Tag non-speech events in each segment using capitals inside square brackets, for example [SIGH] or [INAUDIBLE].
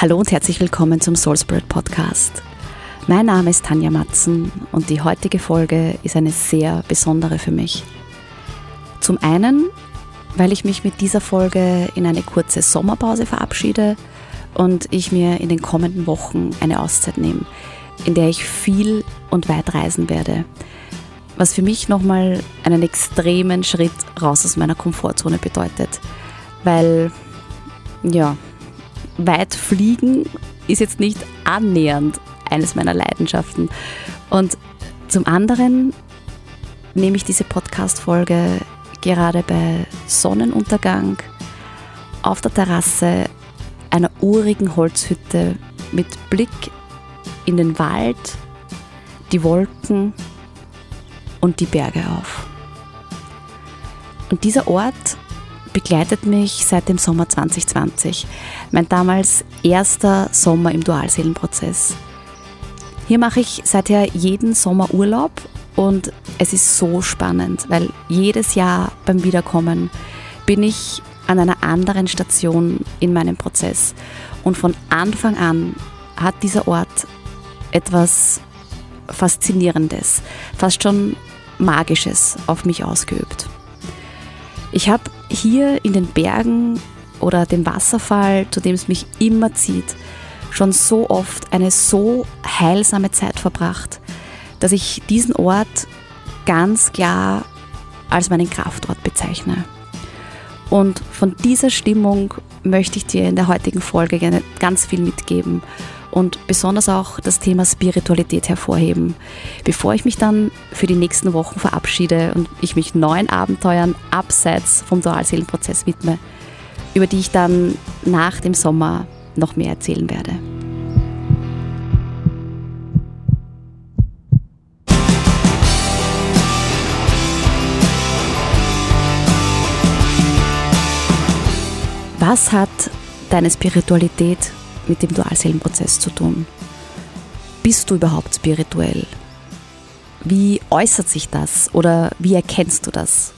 Hallo und herzlich willkommen zum Soul Spirit Podcast. Mein Name ist Tanja Matzen und die heutige Folge ist eine sehr besondere für mich. Zum einen, weil ich mich mit dieser Folge in eine kurze Sommerpause verabschiede und ich mir in den kommenden Wochen eine Auszeit nehme, in der ich viel und weit reisen werde. Was für mich nochmal einen extremen Schritt raus aus meiner Komfortzone bedeutet. Weil, ja, weit fliegen ist jetzt nicht annähernd eines meiner Leidenschaften. Und zum anderen nehme ich diese Podcast-Folge gerade bei Sonnenuntergang auf der Terrasse einer urigen Holzhütte mit Blick in den Wald, die Wolken und die Berge auf. Und dieser Ort begleitet mich seit dem Sommer 2020, mein damals erster Sommer im Dualseelenprozess. Hier mache ich seither jeden Sommer Urlaub und es ist so spannend, weil jedes Jahr beim Wiederkommen bin ich an einer anderen Station in meinem Prozess. Und von Anfang an hat dieser Ort etwas Faszinierendes, fast schon Magisches auf mich ausgeübt. Ich habe hier in den Bergen oder dem Wasserfall, zu dem es mich immer zieht, schon so oft eine so heilsame Zeit verbracht, dass ich diesen Ort ganz klar als meinen Kraftort bezeichne. Und von dieser Stimmung möchte ich dir in der heutigen Folge gerne ganz viel mitgeben und besonders auch das Thema Spiritualität hervorheben, bevor ich mich dann für die nächsten Wochen verabschiede und ich mich neuen Abenteuern abseits vom Dualseelenprozess widme, über die ich dann nach dem Sommer noch mehr erzählen werde. Was hat deine Spiritualität mit dem Dualseelenprozess zu tun? Bist du überhaupt spirituell? Wie äußert sich das oder wie erkennst du das?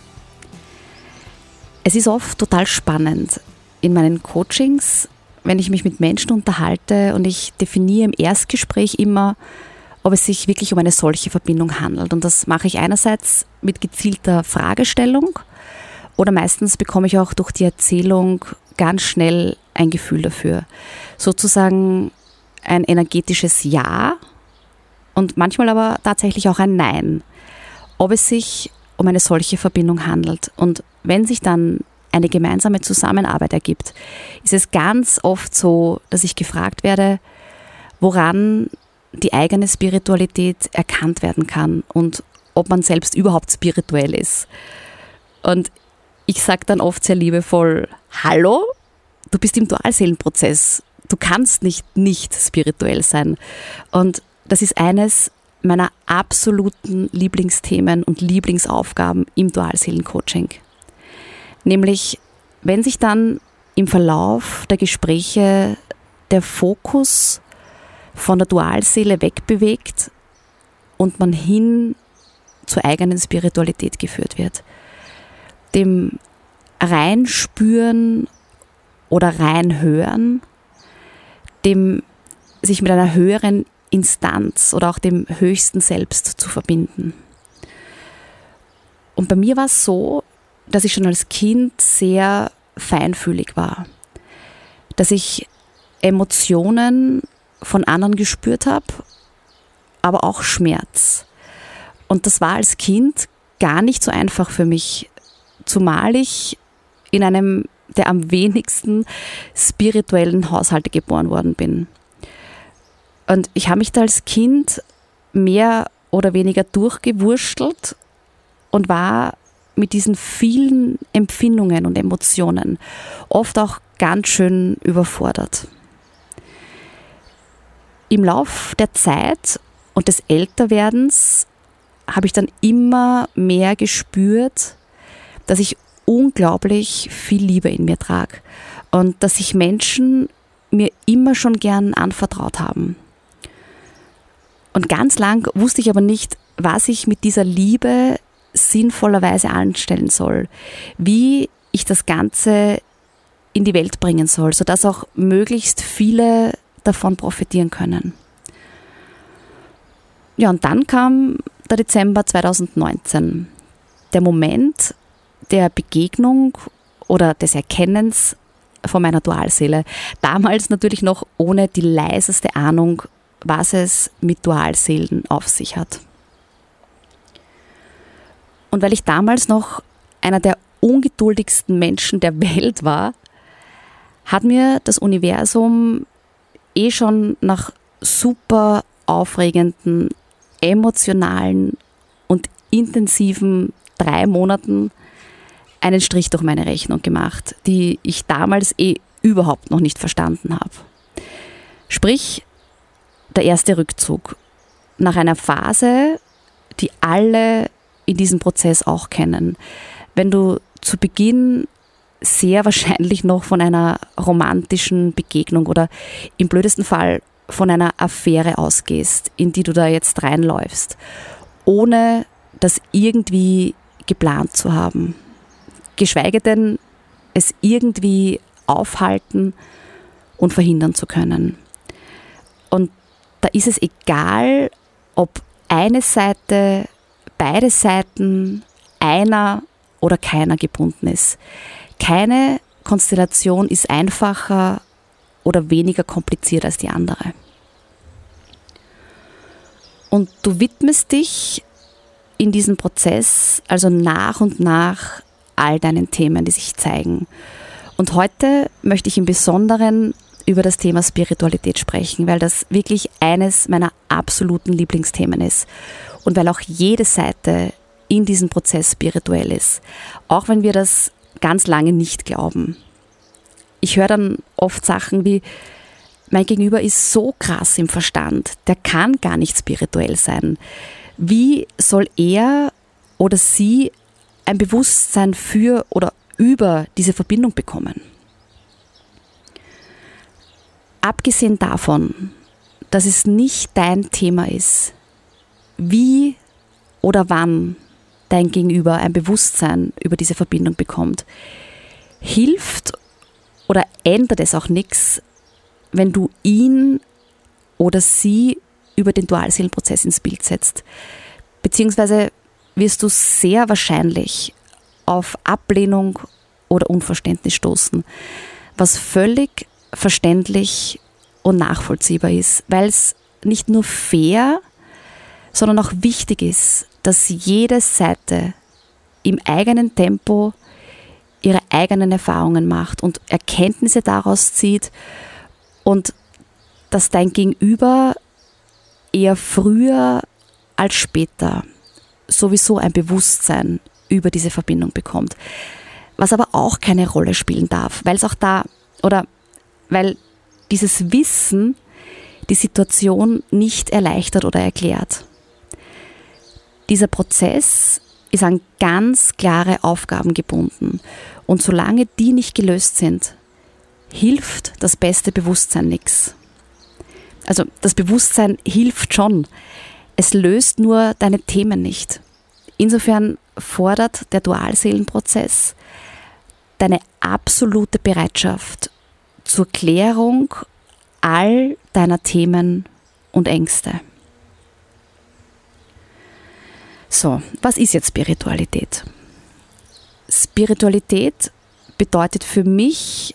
Es ist oft total spannend in meinen Coachings, wenn ich mich mit Menschen unterhalte und ich definiere im Erstgespräch immer, ob es sich wirklich um eine solche Verbindung handelt. Und das mache ich einerseits mit gezielter Fragestellung oder meistens bekomme ich auch durch die Erzählung ganz schnell ein Gefühl dafür. Sozusagen ein energetisches Ja und manchmal aber tatsächlich auch ein Nein, ob es sich um eine solche Verbindung handelt. Und wenn sich dann eine gemeinsame Zusammenarbeit ergibt, ist es ganz oft so, dass ich gefragt werde, woran die eigene Spiritualität erkannt werden kann und ob man selbst überhaupt spirituell ist. Und ich sage dann oft sehr liebevoll, hallo, du bist im Dualseelenprozess. Du kannst nicht nicht spirituell sein. Und das ist eines meiner absoluten Lieblingsthemen und Lieblingsaufgaben im Dualseelencoaching. Nämlich, wenn sich dann im Verlauf der Gespräche der Fokus von der Dualseele wegbewegt und man hin zur eigenen Spiritualität geführt wird. Dem Reinspüren oder reinhören, dem sich mit einer höheren Instanz oder auch dem höchsten Selbst zu verbinden. Und bei mir war es so, dass ich schon als Kind sehr feinfühlig war, dass ich Emotionen von anderen gespürt habe, aber auch Schmerz. Und das war als Kind gar nicht so einfach für mich, zumal ich in einem der am wenigsten spirituellen Haushalte geboren worden bin. Und ich habe mich da als Kind mehr oder weniger durchgewurschtelt und war mit diesen vielen Empfindungen und Emotionen oft auch ganz schön überfordert. Im Lauf der Zeit und des Älterwerdens habe ich dann immer mehr gespürt, dass ich unglaublich viel Liebe in mir trage und dass sich Menschen mir immer schon gern anvertraut haben. Und ganz lang wusste ich aber nicht, was ich mit dieser Liebe sinnvollerweise anstellen soll, wie ich das Ganze in die Welt bringen soll, sodass auch möglichst viele davon profitieren können. Ja, und dann kam der Dezember 2019, der Moment der Begegnung oder des Erkennens von meiner Dualseele. Damals natürlich noch ohne die leiseste Ahnung, was es mit Dualseelen auf sich hat. Und weil ich damals noch einer der ungeduldigsten Menschen der Welt war, hat mir das Universum eh schon nach super aufregenden, emotionalen und intensiven drei Monaten einen Strich durch meine Rechnung gemacht, die ich damals eh überhaupt noch nicht verstanden habe. Sprich, der erste Rückzug nach einer Phase, die alle in diesem Prozess auch kennen. Wenn du zu Beginn sehr wahrscheinlich noch von einer romantischen Begegnung oder im blödesten Fall von einer Affäre ausgehst, in die du da jetzt reinläufst, ohne das irgendwie geplant zu haben. Geschweige denn es irgendwie aufhalten und verhindern zu können. Und da ist es egal, ob eine Seite, beide Seiten, einer oder keiner gebunden ist. Keine Konstellation ist einfacher oder weniger kompliziert als die andere. Und du widmest dich in diesem Prozess also nach und nach all deinen Themen, die sich zeigen. Und heute möchte ich im Besonderen über das Thema Spiritualität sprechen, weil das wirklich eines meiner absoluten Lieblingsthemen ist und weil auch jede Seite in diesem Prozess spirituell ist, auch wenn wir das ganz lange nicht glauben. Ich höre dann oft Sachen wie, mein Gegenüber ist so krass im Verstand, der kann gar nicht spirituell sein. Wie soll er oder sie ein Bewusstsein für oder über diese Verbindung bekommen? Abgesehen davon, dass es nicht dein Thema ist, wie oder wann dein Gegenüber ein Bewusstsein über diese Verbindung bekommt, hilft oder ändert es auch nichts, wenn du ihn oder sie über den Dualseelenprozess ins Bild setzt. Beziehungsweise wirst du sehr wahrscheinlich auf Ablehnung oder Unverständnis stoßen, was völlig verständlich und nachvollziehbar ist, weil es nicht nur fair, sondern auch wichtig ist, dass jede Seite im eigenen Tempo ihre eigenen Erfahrungen macht und Erkenntnisse daraus zieht und dass dein Gegenüber eher früher als später sowieso ein Bewusstsein über diese Verbindung bekommt. Was aber auch keine Rolle spielen darf, weil es auch da oder weil dieses Wissen die Situation nicht erleichtert oder erklärt. Dieser Prozess ist an ganz klare Aufgaben gebunden und solange die nicht gelöst sind, hilft das beste Bewusstsein nichts. Also das Bewusstsein hilft schon, es löst nur deine Themen nicht. Insofern fordert der Dualseelenprozess deine absolute Bereitschaft zur Klärung all deiner Themen und Ängste. So, was ist jetzt Spiritualität? Spiritualität bedeutet für mich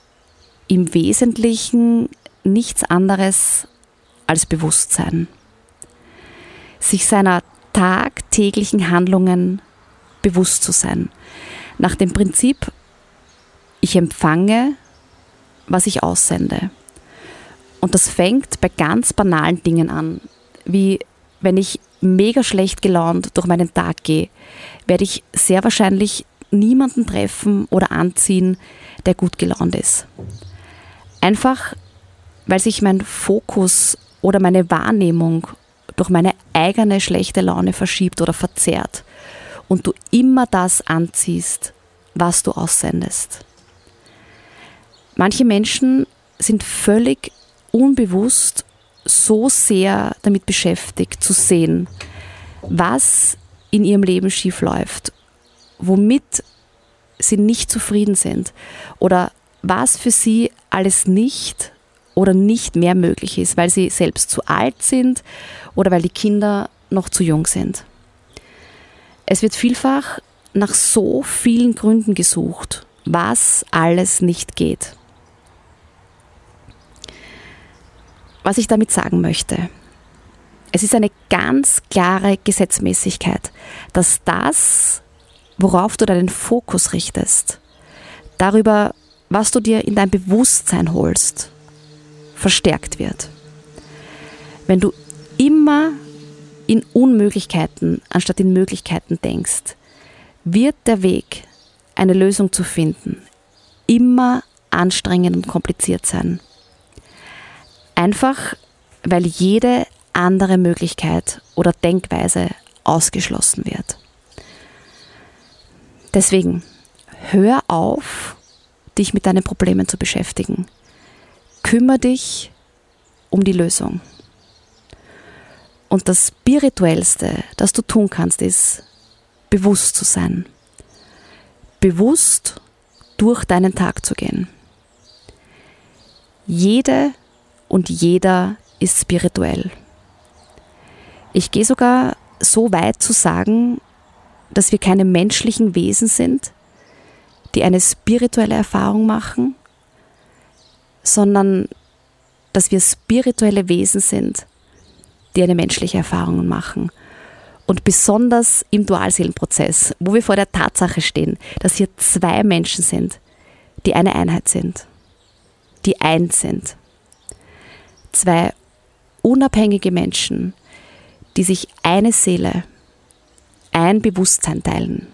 im Wesentlichen nichts anderes als Bewusstsein. Sich seiner tagtäglichen Handlungen bewusst zu sein. Nach dem Prinzip, ich empfange, was ich aussende. Und das fängt bei ganz banalen Dingen an, wie wenn ich mega schlecht gelaunt durch meinen Tag gehe, werde ich sehr wahrscheinlich niemanden treffen oder anziehen, der gut gelaunt ist. Einfach, weil sich mein Fokus oder meine Wahrnehmung durch meine eigene schlechte Laune verschiebt oder verzerrt und du immer das anziehst, was du aussendest. Manche Menschen sind völlig unbewusst so sehr damit beschäftigt zu sehen, was in ihrem Leben schief läuft, womit sie nicht zufrieden sind oder was für sie alles nicht oder nicht mehr möglich ist, weil sie selbst zu alt sind oder weil die Kinder noch zu jung sind. Es wird vielfach nach so vielen Gründen gesucht, was alles nicht geht. Was ich damit sagen möchte, es ist eine ganz klare Gesetzmäßigkeit, dass das, worauf du deinen Fokus richtest, darüber, was du dir in dein Bewusstsein holst, verstärkt wird. Wenn du immer in Unmöglichkeiten anstatt in Möglichkeiten denkst, wird der Weg, eine Lösung zu finden, immer anstrengend und kompliziert sein. Einfach weil jede andere Möglichkeit oder Denkweise ausgeschlossen wird. Deswegen, hör auf, dich mit deinen Problemen zu beschäftigen. Kümmer dich um die Lösung. Und das Spirituellste, das du tun kannst, ist, bewusst zu sein. Bewusst durch deinen Tag zu gehen. Jede und jeder ist spirituell. Ich gehe sogar so weit zu sagen, dass wir keine menschlichen Wesen sind, die eine spirituelle Erfahrung machen, sondern dass wir spirituelle Wesen sind, die eine menschliche Erfahrung machen. Und besonders im Dualseelenprozess, wo wir vor der Tatsache stehen, dass hier zwei Menschen sind, die eine Einheit sind, die eins sind. Zwei unabhängige Menschen, die sich eine Seele, ein Bewusstsein teilen.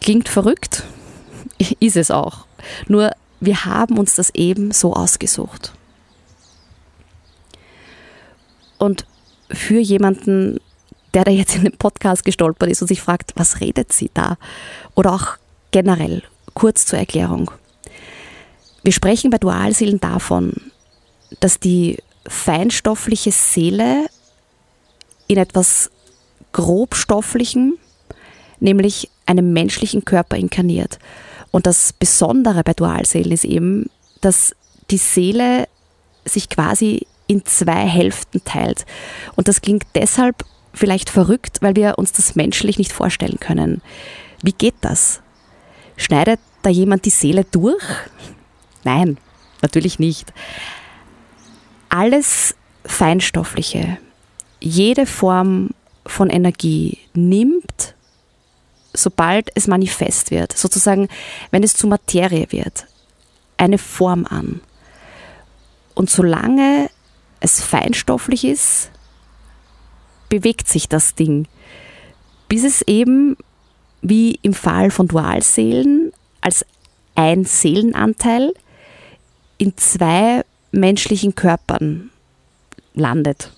Klingt verrückt? [LAUGHS] Ist es auch. Nur wir haben uns das eben so ausgesucht. Und für jemanden, der da jetzt in den Podcast gestolpert ist und sich fragt, was redet sie da? Oder auch generell, kurz zur Erklärung. Wir sprechen bei Dualseelen davon, dass die feinstoffliche Seele in etwas grobstofflichem, nämlich einem menschlichen Körper inkarniert. Und das Besondere bei Dualseelen ist eben, dass die Seele sich quasi in zwei Hälften teilt. Und das klingt deshalb vielleicht verrückt, weil wir uns das menschlich nicht vorstellen können. Wie geht das? Schneidet da jemand die Seele durch? Nein, natürlich nicht. Alles Feinstoffliche, jede Form von Energie nimmt, sobald es manifest wird, sozusagen, wenn es zu Materie wird, eine Form an. Und solange es feinstofflich ist, bewegt sich das Ding, bis es eben, wie im Fall von Dualseelen, als ein Seelenanteil in zwei menschlichen Körpern landet.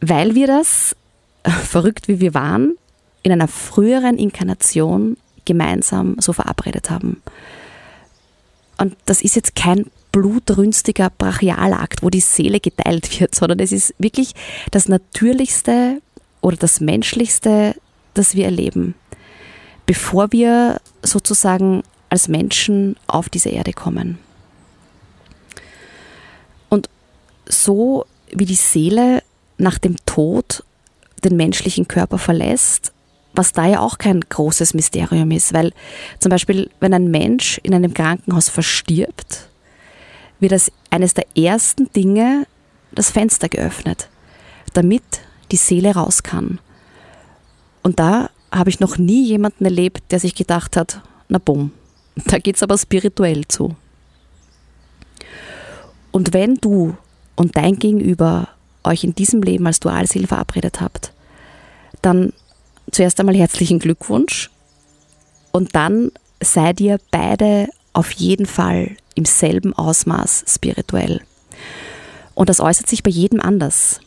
Weil wir das, verrückt wie wir waren, in einer früheren Inkarnation gemeinsam so verabredet haben. Und das ist jetzt kein blutrünstiger Brachialakt, wo die Seele geteilt wird, sondern es ist wirklich das Natürlichste oder das Menschlichste, das wir erleben, bevor wir sozusagen als Menschen auf diese Erde kommen. Und so wie die Seele nach dem Tod den menschlichen Körper verlässt, was da ja auch kein großes Mysterium ist, weil zum Beispiel, wenn ein Mensch in einem Krankenhaus verstirbt, wird als eines der ersten Dinge das Fenster geöffnet, damit die Seele raus kann. Und da habe ich noch nie jemanden erlebt, der sich gedacht hat, na bumm, da geht es aber spirituell zu. Und wenn du und dein Gegenüber euch in diesem Leben als Dualseele verabredet habt, dann zuerst einmal herzlichen Glückwunsch und dann seid ihr beide auf jeden Fall im selben Ausmaß spirituell. Und das äußert sich bei jedem anders.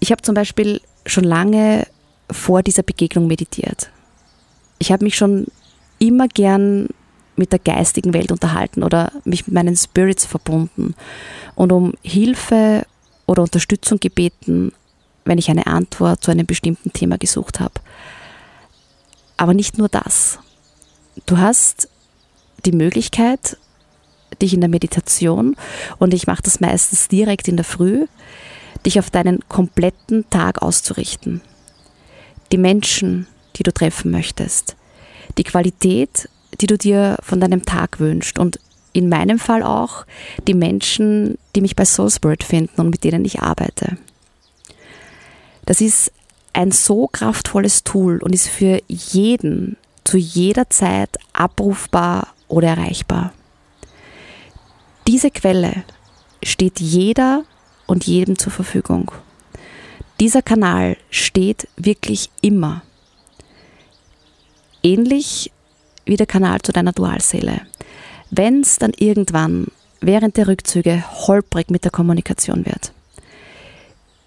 Ich habe zum Beispiel schon lange vor dieser Begegnung meditiert. Ich habe mich schon immer gern mit der geistigen Welt unterhalten oder mich mit meinen Spirits verbunden und um Hilfe oder Unterstützung gebeten, wenn ich eine Antwort zu einem bestimmten Thema gesucht habe. Aber nicht nur das. Du hast die Möglichkeit, dich in der Meditation, und ich mache das meistens direkt in der Früh, dich auf deinen kompletten Tag auszurichten. Die Menschen, die du treffen möchtest, die Qualität, die du dir von deinem Tag wünschst und in meinem Fall auch die Menschen, die mich bei Soulspirit finden und mit denen ich arbeite. Das ist ein so kraftvolles Tool und ist für jeden zu jeder Zeit abrufbar oder erreichbar. Diese Quelle steht jeder und jedem zur Verfügung. Dieser Kanal steht wirklich immer. Ähnlich wie der Kanal zu deiner Dualseele. Wenn es dann irgendwann während der Rückzüge holprig mit der Kommunikation wird.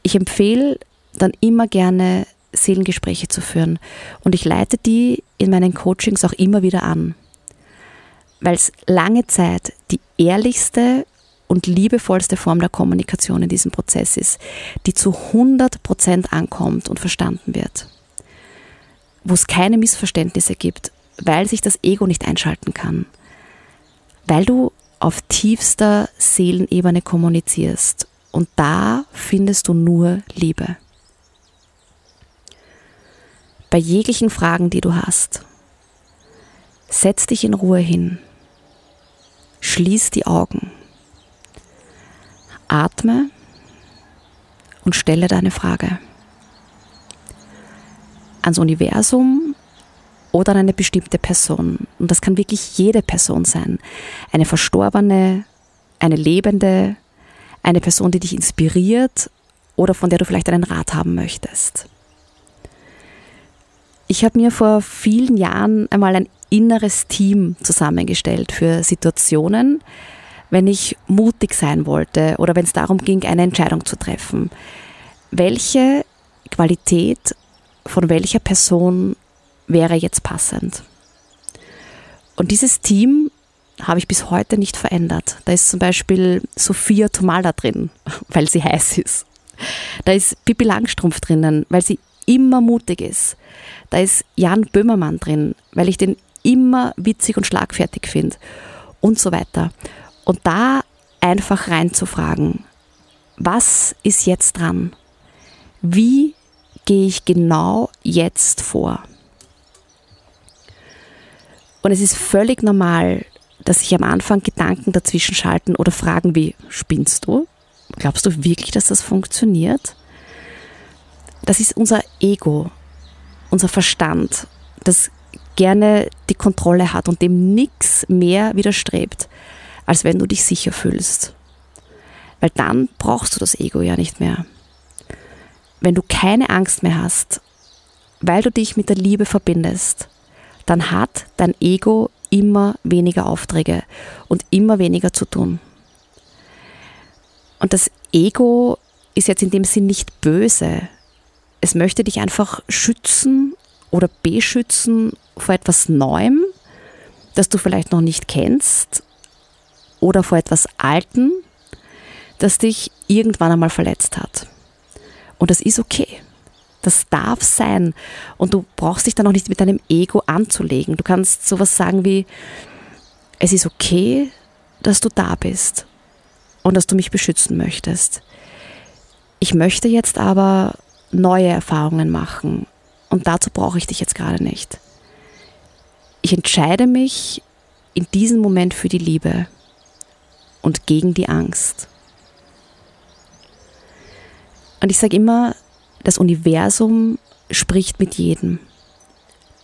Ich empfehle dann immer gerne Seelengespräche zu führen und ich leite die in meinen Coachings auch immer wieder an, weil es lange Zeit die ehrlichste und liebevollste Form der Kommunikation in diesem Prozess ist, die zu 100% ankommt und verstanden wird, wo es keine Missverständnisse gibt, weil sich das Ego nicht einschalten kann, weil du auf tiefster Seelenebene kommunizierst und da findest du nur Liebe bei jeglichen Fragen, die du hast. Setz dich in Ruhe hin. Schließ die Augen. Atme und stelle deine Frage ans Universum oder an eine bestimmte Person. Und das kann wirklich jede Person sein. Eine verstorbene, eine lebende, eine Person, die dich inspiriert oder von der du vielleicht einen Rat haben möchtest. Ich habe mir vor vielen Jahren einmal ein inneres Team zusammengestellt für Situationen, wenn ich mutig sein wollte oder wenn es darum ging, eine Entscheidung zu treffen. Welche Qualität von welcher Person wäre jetzt passend? Und dieses Team habe ich bis heute nicht verändert. Da ist zum Beispiel Sophia Tomala drin, [LAUGHS] weil sie heiß ist. Da ist Pippi Langstrumpf drinnen, weil sie immer mutig ist. Da ist Jan Böhmermann drin, weil ich den immer witzig und schlagfertig finde und so weiter. Und da einfach reinzufragen, was ist jetzt dran? Wie gehe ich genau jetzt vor? Und es ist völlig normal, dass sich am Anfang Gedanken dazwischen schalten oder Fragen wie, spinnst du? Glaubst du wirklich, dass das funktioniert? Das ist unser Ego, unser Verstand, das gerne die Kontrolle hat und dem nichts mehr widerstrebt, als wenn du dich sicher fühlst. Weil dann brauchst du das Ego ja nicht mehr. Wenn du keine Angst mehr hast, weil du dich mit der Liebe verbindest, dann hat dein Ego immer weniger Aufträge und immer weniger zu tun. Und das Ego ist jetzt in dem Sinn nicht böse, es möchte dich einfach schützen oder beschützen vor etwas Neuem, das du vielleicht noch nicht kennst oder vor etwas Alten, das dich irgendwann einmal verletzt hat. Und das ist okay. Das darf sein. Und du brauchst dich dann auch nicht mit deinem Ego anzulegen. Du kannst sowas sagen wie, es ist okay, dass du da bist und dass du mich beschützen möchtest. Ich möchte jetzt aber neue Erfahrungen machen. Und dazu brauche ich dich jetzt gerade nicht. Ich entscheide mich in diesem Moment für die Liebe und gegen die Angst. Und ich sage immer, das Universum spricht mit jedem.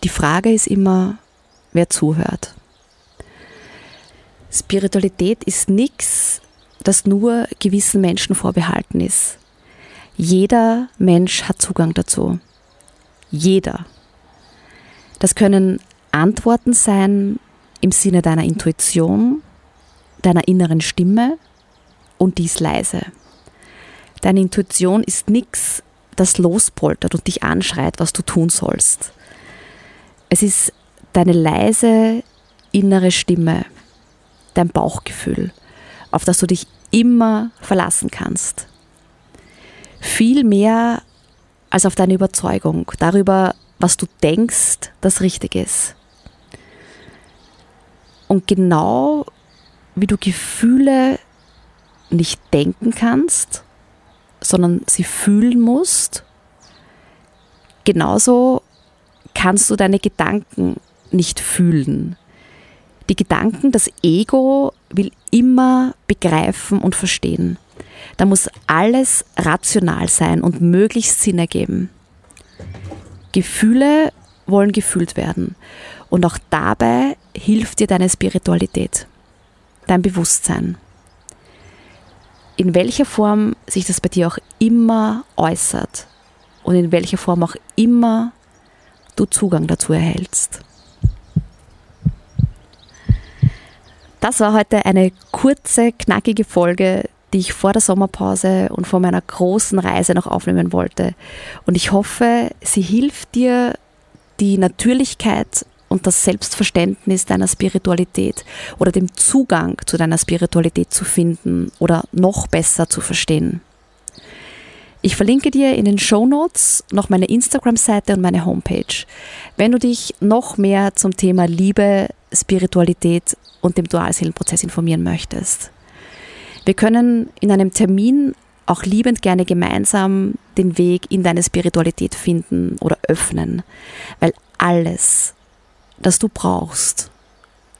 Die Frage ist immer, wer zuhört. Spiritualität ist nichts, das nur gewissen Menschen vorbehalten ist. Jeder Mensch hat Zugang dazu. Jeder. Das können Antworten sein im Sinne deiner Intuition, deiner inneren Stimme und dies leise. Deine Intuition ist nichts, das lospoltert und dich anschreit, was du tun sollst. Es ist deine leise innere Stimme, dein Bauchgefühl, auf das du dich immer verlassen kannst viel mehr als auf deine Überzeugung darüber, was du denkst, das richtig ist. Und genau wie du Gefühle nicht denken kannst, sondern sie fühlen musst, genauso kannst du deine Gedanken nicht fühlen. Die Gedanken, das Ego will immer begreifen und verstehen. Da muss alles rational sein und möglichst Sinn ergeben. Gefühle wollen gefühlt werden. Und auch dabei hilft dir deine Spiritualität, dein Bewusstsein. In welcher Form sich das bei dir auch immer äußert und in welcher Form auch immer du Zugang dazu erhältst. Das war heute eine kurze, knackige Folge, die ich vor der Sommerpause und vor meiner großen Reise noch aufnehmen wollte. Und ich hoffe, sie hilft dir, die Natürlichkeit und das Selbstverständnis deiner Spiritualität oder dem Zugang zu deiner Spiritualität zu finden oder noch besser zu verstehen. Ich verlinke dir in den Show Notes noch meine Instagram-Seite und meine Homepage. Wenn du dich noch mehr zum Thema Liebe, Spiritualität und dem Dualseelenprozess informieren möchtest. Wir können in einem Termin auch liebend gerne gemeinsam den Weg in deine Spiritualität finden oder öffnen, weil alles, das du brauchst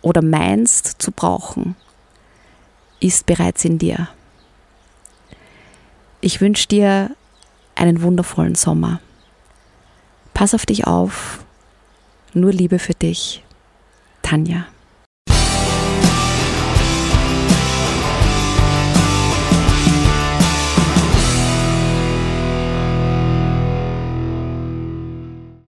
oder meinst zu brauchen, ist bereits in dir. Ich wünsche dir einen wundervollen Sommer. Pass auf dich auf. Nur Liebe für dich. Tanja.